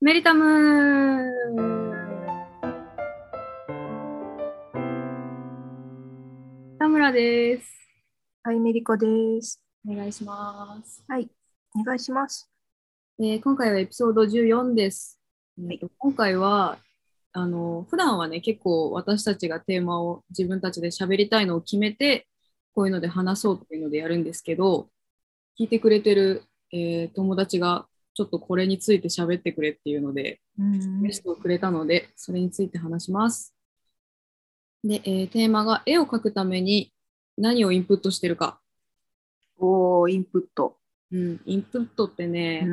メリタム田村です。はい、メリコです。お願いします。はい、お願いします。えー今回はエピソード14です。はい今回はあの普段はね結構私たちがテーマを自分たちで喋りたいのを決めてこういうので話そうというのでやるんですけど聞いてくれてる、えー友達がちょっとこれについて喋ってくれっていうのでうんゲストをくれたので、それについて話します。で、えーテーマが絵を描くために何をインプットしてるか。おー、インプット。うん、インプットってね、やっ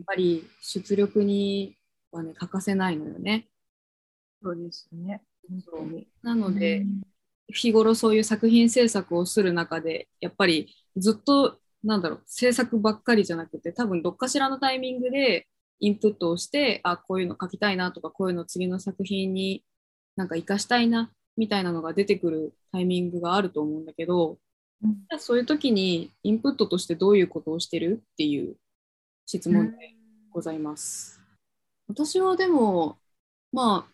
ん、ぱり出力にはね、欠かせないのよね。そうですね。本当に。なので、日頃そういう作品制作をする中で、やっぱりずっと、なんだろう、制作ばっかりじゃなくて、多分どっかしらのタイミングでインプットをして、あ、こういうの書きたいなとか、こういうの次の作品になんか活かしたいな、みたいなのが出てくるタイミングがあると思うんだけど、うん。じゃあそういう時にインプットとしてどういうことをしてるっていう質問でございます。私はでも、まあ、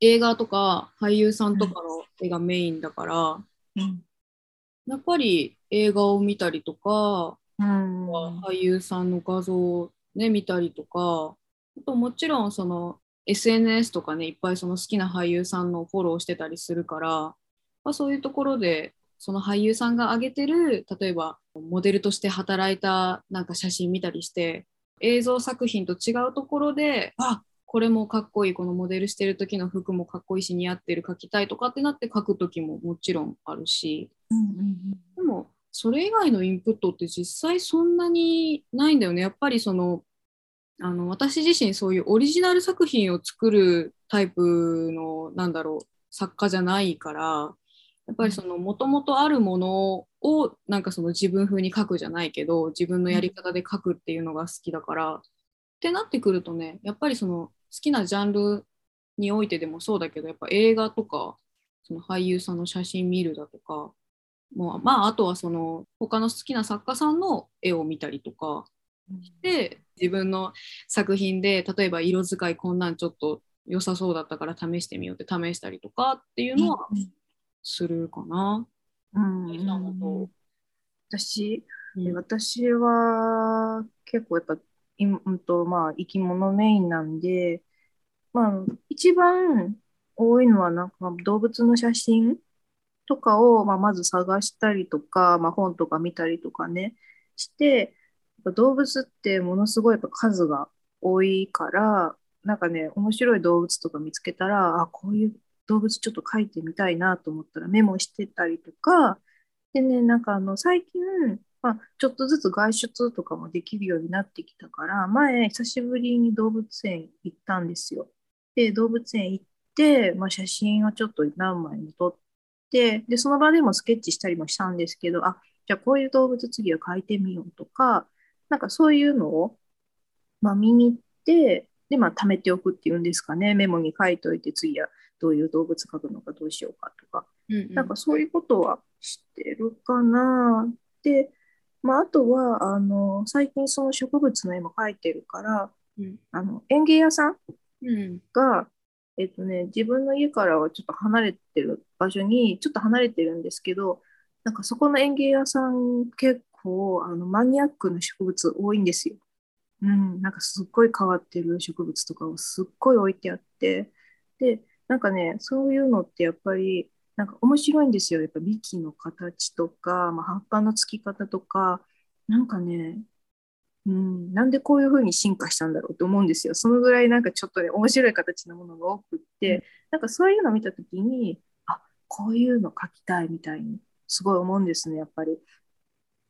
映画とか俳優さんとかの絵がメインだから、うんやっぱり映画を見たりとか、うん。俳優さんの画像を、ね、見たりとか、あともちろんその SNS とかね、いっぱいその好きな俳優さんのフォローしてたりするから、まあ、そういうところでその俳優さんが上げてる、例えばモデルとして働いたなんか写真見たりして、映像作品と違うところで、あこれもかっこいい、このモデルしてる時の服もかっこいいし似合ってる、描きたいとかってなって描く時ももちろんあるし、でもそれ以外のインプットって実際そんなにないんだよね。やっぱりそのあの私自身そういうオリジナル作品を作るタイプのなんだろう作家じゃないからやっぱりそのもともとあるものをなんかその自分風に書くじゃないけど自分のやり方で書くっていうのが好きだから、ってなってくるとねやっぱりその好きなジャンルにおいてでもそうだけどやっぱ映画とかその俳優さんの写真見るだとかもうまああとはその他の好きな作家さんの絵を見たりとかで自分の作品で例えば色使いこんなんちょっと良さそうだったから試してみようって試したりとかっていうのはするかな。うん森さん私、うん。私は結構やっぱ、いうんとまあ、生き物メインなんで、まあ、一番多いのはなんか動物の写真とかを、まあ、まず探したりとか、まあ、本とか見たりとかねしてやっぱ動物ってものすごいやっぱ数が多いからなんかね面白い動物とか見つけたらあこういう動物ちょっと描いてみたいなと思ったらメモしてたりとかでねなんかあの最近、まあ、ちょっとずつ外出とかもできるようになってきたから前久しぶりに動物園行ったんですよ。で動物園行って、まあ、写真をちょっと何枚も撮ってでその場でもスケッチしたりもしたんですけどあじゃあこういう動物次は描いてみようとかなんかそういうのを、まあ、見に行ってで、まあ、貯めておくっていうんですかね。メモに書いといて次はどういう動物描くのかどうしようかとか。うんうん。なんかそういうことはしてるかな。で、まあ、あとはあの最近その植物の絵も描いてるからうん。あの園芸屋さんうん。が、えっとね、自分の家からはちょっと離れてる場所にちょっと離れてるんですけどなんかそこの園芸屋さん結構あのマニアックな植物多いんですよ。うん、なんかすっごい変わってる植物とかをすっごい置いてあって。でなんかねそういうのってやっぱりなんか面白いんですよ。やっぱ幹の形とか、まあ、葉っぱのつき方とか。なんかねうん、なんでこういう風に進化したんだろうと思うんですよ。そのぐらいなんかちょっとね、面白い形のものが多くって、なんかそういうのを見たときに、あ、こういうの描きたいみたいにすごい思うんですね、やっぱり。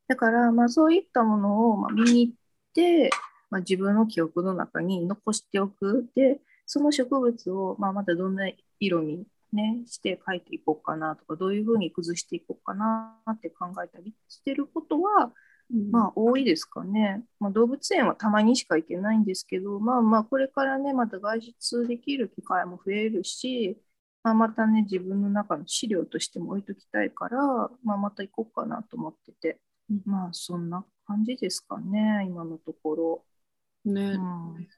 だから、まあそういったものをまあ見に行って、まあ、自分の記憶の中に残しておく。で、その植物を、まあ、またどんな色にね、して描いていこうかなとか、どういう風に崩していこうかなって考えたりしてることは、まあ多いですかね。まあ、動物園はたまにしか行けないんですけど、まあまあこれからね、また外出できる機会も増えるし、まあ、またね、自分の中の資料としても置いときたいから、まあ、また行こうかなと思ってて、うん。まあそんな感じですかね、今のところ。ね、うん。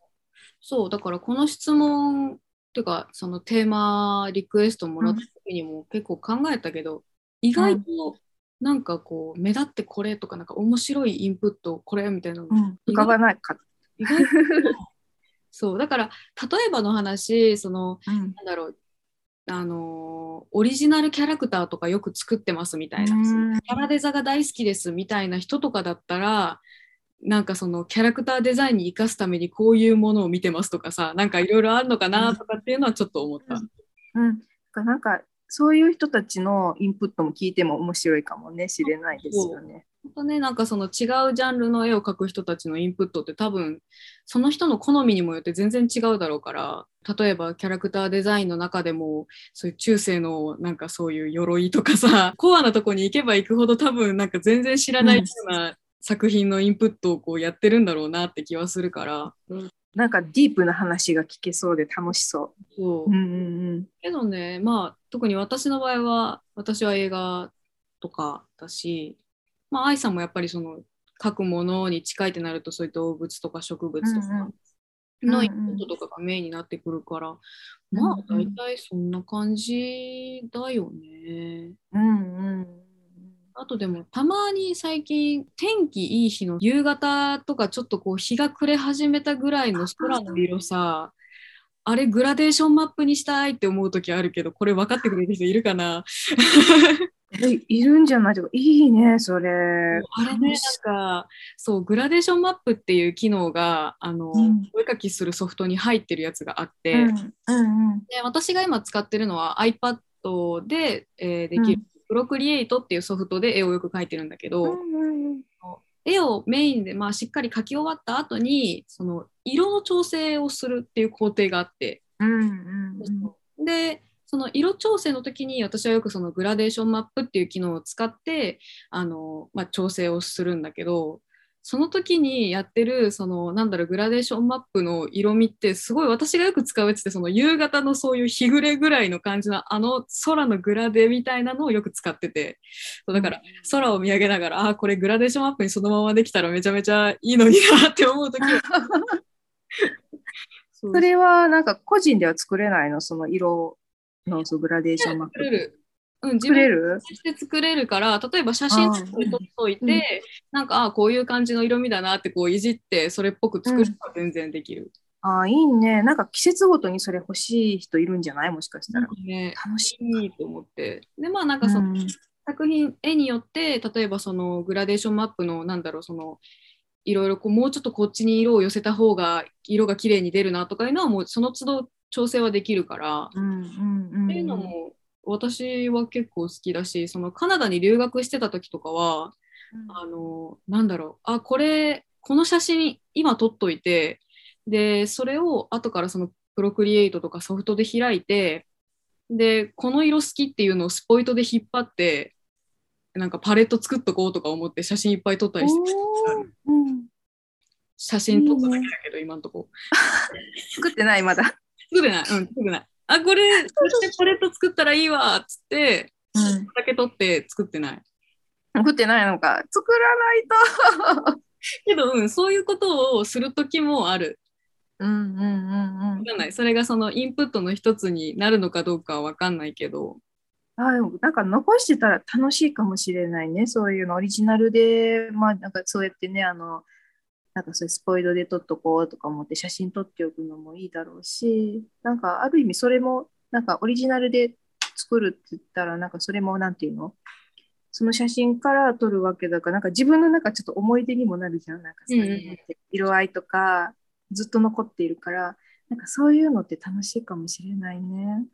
そうだからこの質問っていうかそのテーマリクエストもらった時にも結構考えたけど、意外となんかこう目立ってこれとかなんか面白いインプットこれみたいなの、うん、浮かばないか。そう。だから例えばの話そのうん。なんだろうあのーオリジナルキャラクターとかよく作ってますみたいな、うん。キャラデザが大好きですみたいな人とかだったらなんかそのキャラクターデザインに生かすためにこういうものを見てますとかさなんかいろいろあるのかなとかっていうのはちょっと思った。うん、なんかそういう人たちのインプットも聞いても面白いかもねしれないですよね。本当ねなんかその違うジャンルの絵を描く人たちのインプットって多分その人の好みにもよって全然違うだろうから例えばキャラクターデザインの中でもそういう中世のなんかそういう鎧とかさ コアなとこに行けば行くほど多分なんか全然知らないような作品のインプットをこうやってるんだろうなって気はするから。なんかディープな話が聞けそうで楽しそそうう。うんうんけどねまあ特に私の場合は私は映画とかだしまあ愛さんもやっぱりその書くものに近いってなるとそういう動物とか植物とかうんのインプットとかがメインになってくるから、まあ大体そんな感じだよね。うん。うんうんあとでもたまに最近天気いい日の夕方とかちょっとこう日が暮れ始めたぐらいの空の色さあれグラデーションマップにしたいって思う時あるけどこれ分かってくれる人いるかな？えいるんじゃない？とかいいねそれ。あれねなんかそうグラデーションマップっていう機能があの、うん。お絵かきするソフトに入ってるやつがあって、うん。うんうん。で私が今使ってるのは iPad で、えーできる、うんプロクリエイトっていうソフトで絵をよく描いてるんだけど、うんうん絵をメインで、まあ、しっかり描き終わった後にその色の調整をするっていう工程があって、うんうんうん。でその色調整の時に私はよくそのグラデーションマップっていう機能を使ってあの、まあ、調整をするんだけどその時にやってるそのなんだろうグラデーションマップの色味ってすごい私がよく使うやつってその夕方のそういう日暮れぐらいの感じのあの空のグラデみたいなのをよく使ってて。そうだから空を見上げながらあーこれグラデーションマップにそのままできたらめちゃめちゃいいのになって思う時。はそれはなんか個人では作れないの？その色のグラデーションマップ。うん、自分作れる？として作れるから例えば写真撮っといて、うん。なんかあこういう感じの色味だなってこういじってそれっぽく作るのは全然できる。ああ、いいね。なんか季節ごとにそれ欲しい人いるんじゃない？もしかしたら。ね。楽しい。と思って。でまあなんかその、うん。作品絵によって例えばそのグラデーションマップのなんだろうそのいろいろこうもうちょっとこっちに色を寄せた方が色が綺麗に出るなとかいうのはもうその都度調整はできるから、うんうんうん。っていうのも私は結構好きだしそのカナダに留学してた時とかはあのなんだろうあこれこの写真今撮っといてでそれを後からそのプロクリエイトとかソフトで開いてでこの色好きっていうのをスポイトで引っ張ってなんかパレット作っとこうとか思って写真いっぱい撮ったりしてうん。写真撮っただけだけど今んとこ。作ってないまだ。作れない。うん作れないあこれそしてパレット作ったらいいわっつってうん。だけ撮って作ってない。作ってないのか。作らないと。けど、うん、そういうことをする時もある。うんうんうんうん。わかんない。それがそのインプットの一つになるのかどうかは分かんないけど。あなんか残してたら楽しいかもしれないね。そういうのオリジナルで、まあなんかそうやってね、あの、なんかそういうスポイドで撮っとこうとか思って写真撮っておくのもいいだろうし、なんかある意味それも、なんかオリジナルで作るって言ったら、なんかそれもなんていうの？その写真から撮るわけだから、なんか自分の中ちょっと思い出にもなるじゃん。なんかそういうのって色合いとかずっと残っているから、なんかそういうのって楽しいかもしれないね。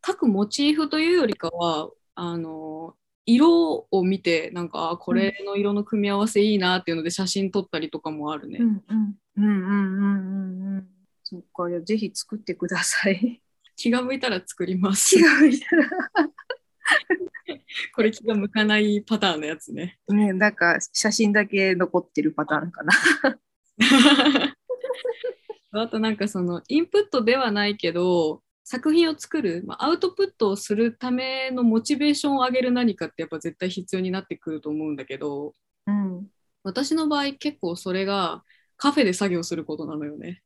各モチーフというよりかはあの色を見てなんかあこれの色の組み合わせいいなっていうので写真撮ったりとかもあるね、うんうんうんうんうん。そっか、いやぜひ作ってください。気が向いたら作ります違うみたい これ気が向かないパターンのやつねな。ね、なんか写真だけ残ってるパターンかな。あとなんかそのインプットではないけど作品を作る、まあ、アウトプットをするためのモチベーションを上げる何かってやっぱ絶対必要になってくると思うんだけどうん。私の場合結構それがカフェで作業することなのよね。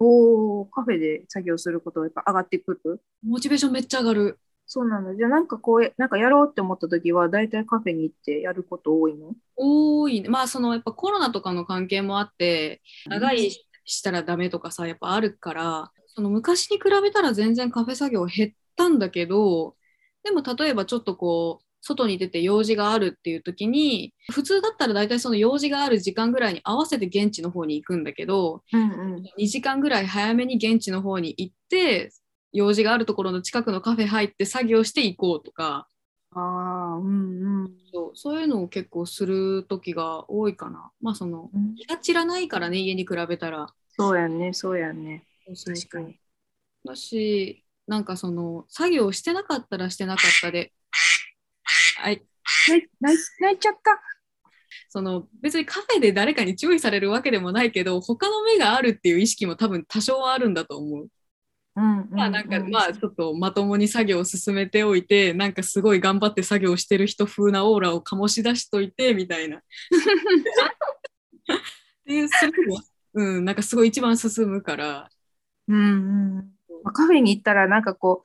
おーカフェで作業することがやっぱ上がってくる？モチベーションめっちゃ上がる。そうなんだ。じゃあなんかこう、なんかやろうって思った時は、だいたいカフェに行ってやること多いの？多いね。まあそのやっぱコロナとかの関係もあって、長いしたらダメとかさ、やっぱあるから、その昔に比べたら全然カフェ作業減ったんだけど、でも例えばちょっとこう、外に出て用事があるっていう時に普通だったら大体その用事がある時間ぐらいに合わせて現地の方に行くんだけどうんうん。2時間ぐらい早めに現地の方に行って用事があるところの近くのカフェ入って作業して行こうとかああ、うんうん。そうそういうのを結構する時が多いかな。まあそのうん気が散らないからね家に比べたら。そうやね、そうやね。確かに。だしなんかその作業してなかったらしてなかったで、はい、泣いちゃった。その別にカフェで誰かに注意されるわけでもないけど他の目があるっていう意識も多分多少はあるんだと思う。うんうん、まあなんかまあちょっとまともに作業を進めておいてなんかすごい頑張って作業してる人風なオーラを醸し出しといてみたいな。っていうそれがうんなんかすごい一番進むから。うんうん。まあカフェに行ったらなんかこ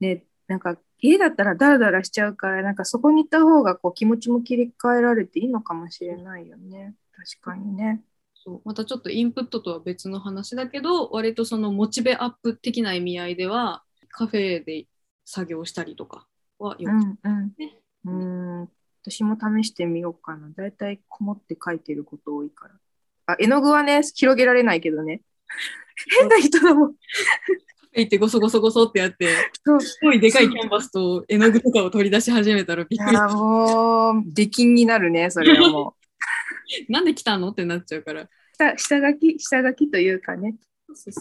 う、ね、なんか家だったらダラダラしちゃうから、なんかそこに行った方がこう気持ちも切り替えられていいのかもしれないよね。確かにね。そうまたちょっとインプットとは別の話だけど割とそのモチベアップ的な意味合いではカフェで作業したりとかはよく、うんうんね。うん。私も試してみようかな。だいたいこもって書いてること多いから。あ、絵の具はね、広げられないけどね。変な人だもん。行ってゴソゴソゴソってやってそうすごいでかいキャンバスと絵の具とかを取り出し始めたらびっくりいや、もう、出禁になるね、それはもう。なんで来たのってなっちゃうから。下下書き、下書きというかね。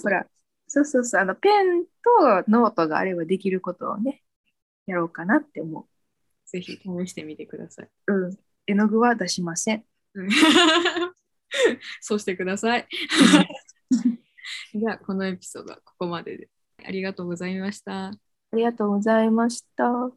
ほら、そうそうそう、あの、ペンとノートがあればできることをね、やろうかなって思ぜひ試してみてください。う。うん。絵の具は出しません。うん そうしてください。じゃあ、このエピソードはここまでで。ありがとうございました。ありがとうございました。